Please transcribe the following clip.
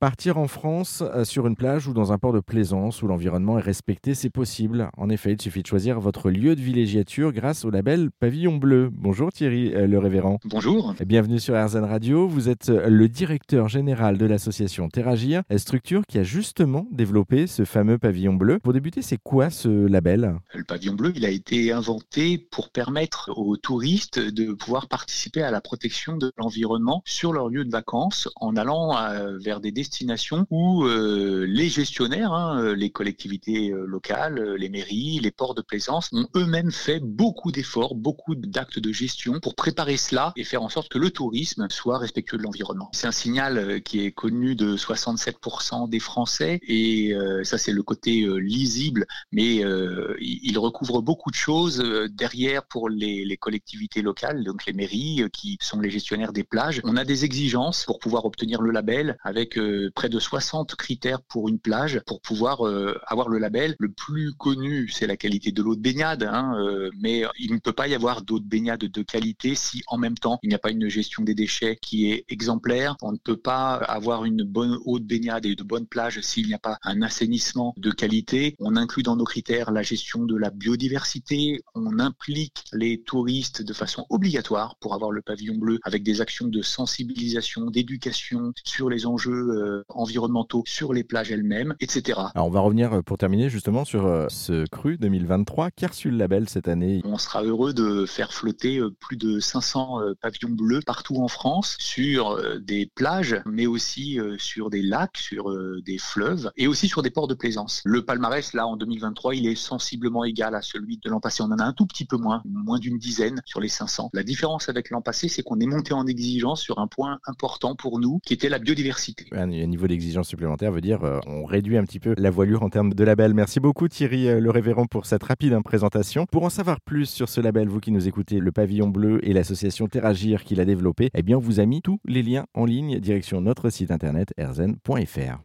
Partir en France euh, sur une plage ou dans un port de plaisance où l'environnement est respecté, c'est possible. En effet, il suffit de choisir votre lieu de villégiature grâce au label Pavillon Bleu. Bonjour Thierry euh, Le Révérend. Bonjour. Bienvenue sur RZN Radio. Vous êtes euh, le directeur général de l'association Terragir, structure qui a justement développé ce fameux Pavillon Bleu. Pour débuter, c'est quoi ce label? Le Pavillon Bleu, il a été inventé pour permettre aux touristes de pouvoir participer à la protection de l'environnement sur leur lieu de vacances en allant vers des destinations où euh, les gestionnaires, hein, euh, les collectivités euh, locales, les mairies, les ports de plaisance ont eux-mêmes fait beaucoup d'efforts, beaucoup d'actes de gestion pour préparer cela et faire en sorte que le tourisme soit respectueux de l'environnement. C'est un signal qui est connu de 67% des Français et ça c'est le côté lisible, mais il recouvre beaucoup de choses derrière pour les collectivités locales, donc les mairies qui sont les gestionnaires des plages. On a des exigences pour pouvoir obtenir le label avec près de 60 critères pour une plage pour pouvoir euh, avoir le label. Le plus connu, c'est la qualité de l'eau de baignade, hein, euh, mais il ne peut pas y avoir d'eau de baignade de qualité si en même temps il n'y a pas une gestion des déchets qui est exemplaire. On ne peut pas avoir une bonne eau de baignade et de bonnes plages s'il n'y a pas un assainissement de qualité. On inclut dans nos critères la gestion de la biodiversité. On implique les touristes de façon obligatoire pour avoir le pavillon bleu avec des actions de sensibilisation, d'éducation sur les enjeux euh, environnementaux sur les plages elles-mêmes, etc. Alors on va revenir euh, pour terminer justement sur euh, ce cru 2023 qui a reçu le label cette année. On sera heureux de faire flotter plus de 500 pavillons bleus partout en France sur des plages, mais aussi sur des lacs, sur des fleuves et aussi sur des ports de plaisance. Le palmarès là en 2023, il est sensiblement égal à celui de l'an passé. On en a un tout petit peu moins, moins d'une dizaine sur les 500. La différence avec l'an passé, c'est qu'on est monté en exigence sur un point important pour nous, qui était la biodiversité un niveau d'exigence supplémentaire veut dire euh, on réduit un petit peu la voilure en termes de label. Merci beaucoup Thierry euh, Le Révérend pour cette rapide hein, présentation. Pour en savoir plus sur ce label, vous qui nous écoutez, le Pavillon Bleu et l'association Terragir qui l'a développé, eh bien on vous a mis tous les liens en ligne direction notre site internet erzen.fr.